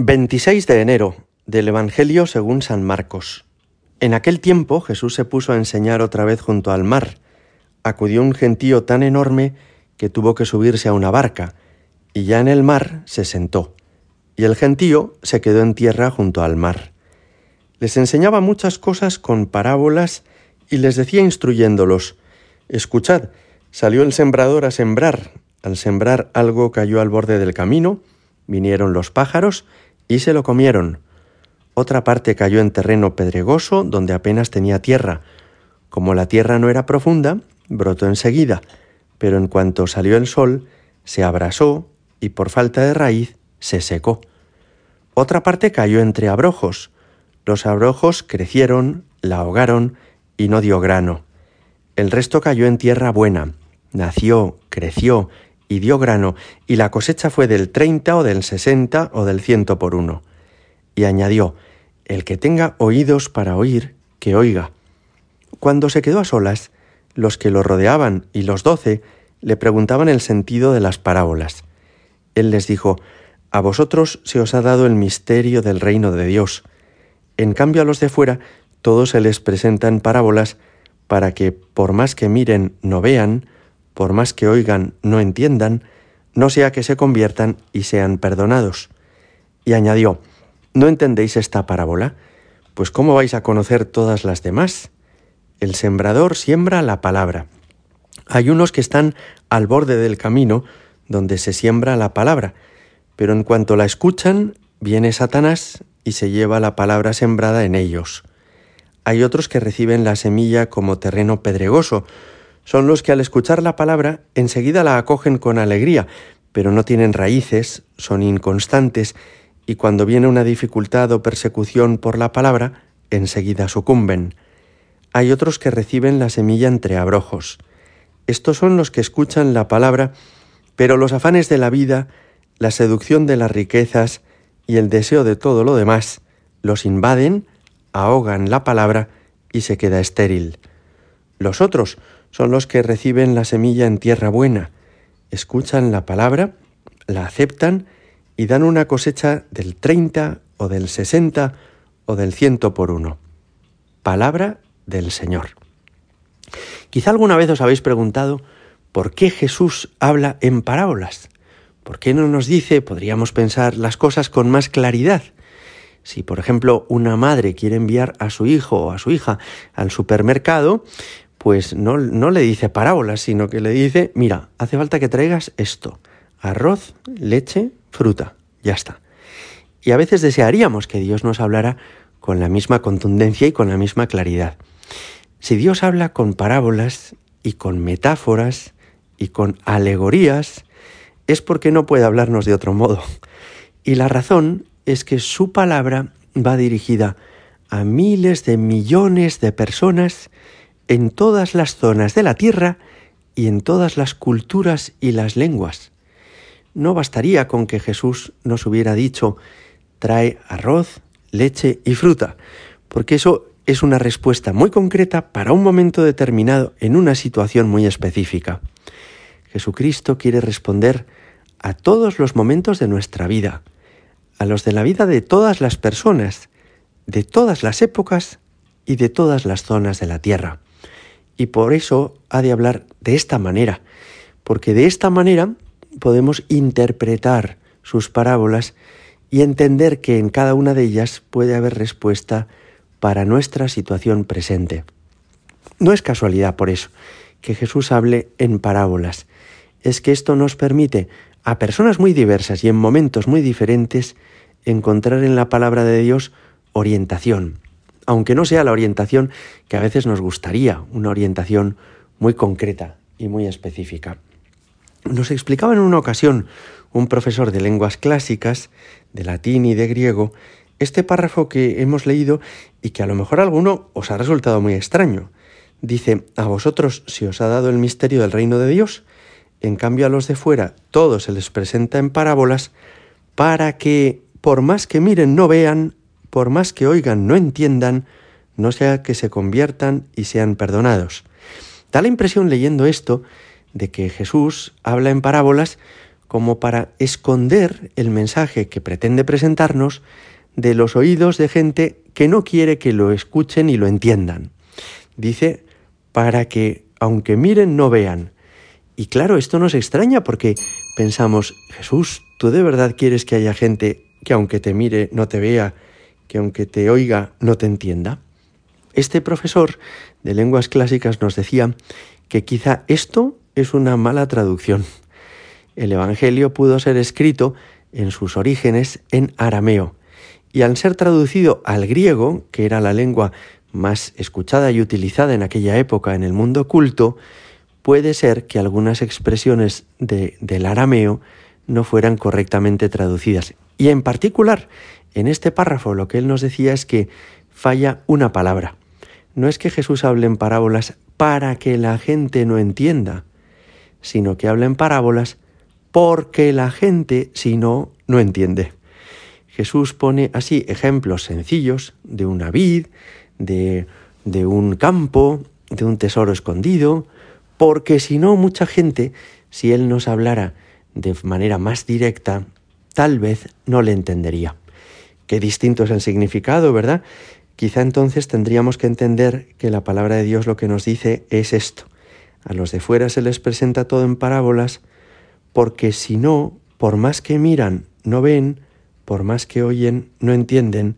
26 de enero del Evangelio según San Marcos. En aquel tiempo Jesús se puso a enseñar otra vez junto al mar. Acudió un gentío tan enorme que tuvo que subirse a una barca, y ya en el mar se sentó, y el gentío se quedó en tierra junto al mar. Les enseñaba muchas cosas con parábolas y les decía instruyéndolos, Escuchad, salió el sembrador a sembrar, al sembrar algo cayó al borde del camino, vinieron los pájaros, y se lo comieron. Otra parte cayó en terreno pedregoso donde apenas tenía tierra. Como la tierra no era profunda, brotó enseguida, pero en cuanto salió el sol, se abrasó y por falta de raíz se secó. Otra parte cayó entre abrojos. Los abrojos crecieron, la ahogaron y no dio grano. El resto cayó en tierra buena, nació, creció y dio grano, y la cosecha fue del treinta o del sesenta o del ciento por uno. Y añadió, el que tenga oídos para oír, que oiga. Cuando se quedó a solas, los que lo rodeaban y los doce le preguntaban el sentido de las parábolas. Él les dijo, A vosotros se os ha dado el misterio del reino de Dios. En cambio a los de fuera, todos se les presentan parábolas para que, por más que miren, no vean, por más que oigan, no entiendan, no sea que se conviertan y sean perdonados. Y añadió, ¿no entendéis esta parábola? Pues ¿cómo vais a conocer todas las demás? El sembrador siembra la palabra. Hay unos que están al borde del camino donde se siembra la palabra, pero en cuanto la escuchan, viene Satanás y se lleva la palabra sembrada en ellos. Hay otros que reciben la semilla como terreno pedregoso, son los que al escuchar la palabra enseguida la acogen con alegría, pero no tienen raíces, son inconstantes, y cuando viene una dificultad o persecución por la palabra, enseguida sucumben. Hay otros que reciben la semilla entre abrojos. Estos son los que escuchan la palabra, pero los afanes de la vida, la seducción de las riquezas y el deseo de todo lo demás los invaden, ahogan la palabra y se queda estéril. Los otros son los que reciben la semilla en tierra buena, escuchan la palabra, la aceptan y dan una cosecha del 30 o del 60 o del ciento por uno. Palabra del Señor. Quizá alguna vez os habéis preguntado por qué Jesús habla en parábolas. ¿Por qué no nos dice, podríamos pensar, las cosas con más claridad? Si, por ejemplo, una madre quiere enviar a su hijo o a su hija al supermercado, pues no, no le dice parábolas, sino que le dice, mira, hace falta que traigas esto, arroz, leche, fruta, ya está. Y a veces desearíamos que Dios nos hablara con la misma contundencia y con la misma claridad. Si Dios habla con parábolas y con metáforas y con alegorías, es porque no puede hablarnos de otro modo. Y la razón es que su palabra va dirigida a miles de millones de personas en todas las zonas de la tierra y en todas las culturas y las lenguas. No bastaría con que Jesús nos hubiera dicho trae arroz, leche y fruta, porque eso es una respuesta muy concreta para un momento determinado en una situación muy específica. Jesucristo quiere responder a todos los momentos de nuestra vida, a los de la vida de todas las personas, de todas las épocas y de todas las zonas de la tierra y por eso ha de hablar de esta manera, porque de esta manera podemos interpretar sus parábolas y entender que en cada una de ellas puede haber respuesta para nuestra situación presente. No es casualidad por eso que Jesús hable en parábolas, es que esto nos permite a personas muy diversas y en momentos muy diferentes encontrar en la palabra de Dios orientación, aunque no sea la orientación que a veces nos gustaría, una orientación muy concreta y muy específica. Nos explicaba en una ocasión un profesor de lenguas clásicas, de latín y de griego, este párrafo que hemos leído y que a lo mejor a alguno os ha resultado muy extraño. Dice, a vosotros se os ha dado el misterio del reino de Dios, en cambio a los de fuera todo se les presenta en parábolas, para que, por más que miren, no vean, por más que oigan no entiendan, no sea que se conviertan y sean perdonados. Da la impresión leyendo esto de que Jesús habla en parábolas como para esconder el mensaje que pretende presentarnos de los oídos de gente que no quiere que lo escuchen y lo entiendan. Dice, para que, aunque miren, no vean. Y claro, esto nos extraña porque pensamos, Jesús, ¿tú de verdad quieres que haya gente que aunque te mire, no te vea, que aunque te oiga, no te entienda? Este profesor de lenguas clásicas nos decía que quizá esto es una mala traducción. El Evangelio pudo ser escrito en sus orígenes en arameo, y al ser traducido al griego, que era la lengua más escuchada y utilizada en aquella época en el mundo culto, puede ser que algunas expresiones del arameo no fueran correctamente traducidas. Y en particular, en este párrafo lo que él nos decía es que falla una palabra. No es que Jesús hable en parábolas para que la gente no entienda, sino que habla en parábolas porque la gente, si no, no entiende. Jesús pone así ejemplos sencillos de una vid, de, de un campo, de un tesoro escondido, porque si no, mucha gente, si Él nos hablara de manera más directa, tal vez no le entendería. Qué distinto es el significado, ¿verdad? Quizá entonces tendríamos que entender que la palabra de Dios lo que nos dice es esto. A los de fuera se les presenta todo en parábolas, porque si no, por más que miran, no ven, por más que oyen, no entienden,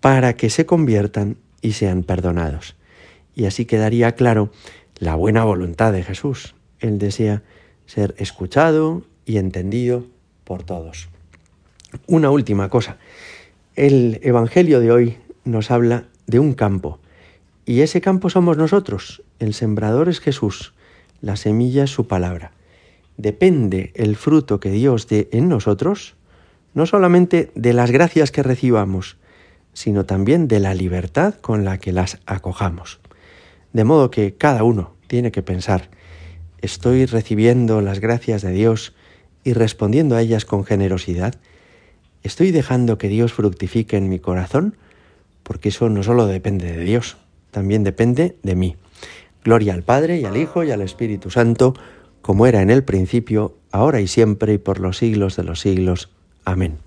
para que se conviertan y sean perdonados. Y así quedaría claro la buena voluntad de Jesús. Él desea ser escuchado y entendido por todos. Una última cosa. El Evangelio de hoy nos habla de un campo. Y ese campo somos nosotros. El sembrador es Jesús. La semilla es su palabra. Depende el fruto que Dios dé en nosotros no solamente de las gracias que recibamos, sino también de la libertad con la que las acojamos. De modo que cada uno tiene que pensar, ¿estoy recibiendo las gracias de Dios y respondiendo a ellas con generosidad? ¿Estoy dejando que Dios fructifique en mi corazón? Porque eso no solo depende de Dios, también depende de mí. Gloria al Padre y al Hijo y al Espíritu Santo, como era en el principio, ahora y siempre y por los siglos de los siglos. Amén.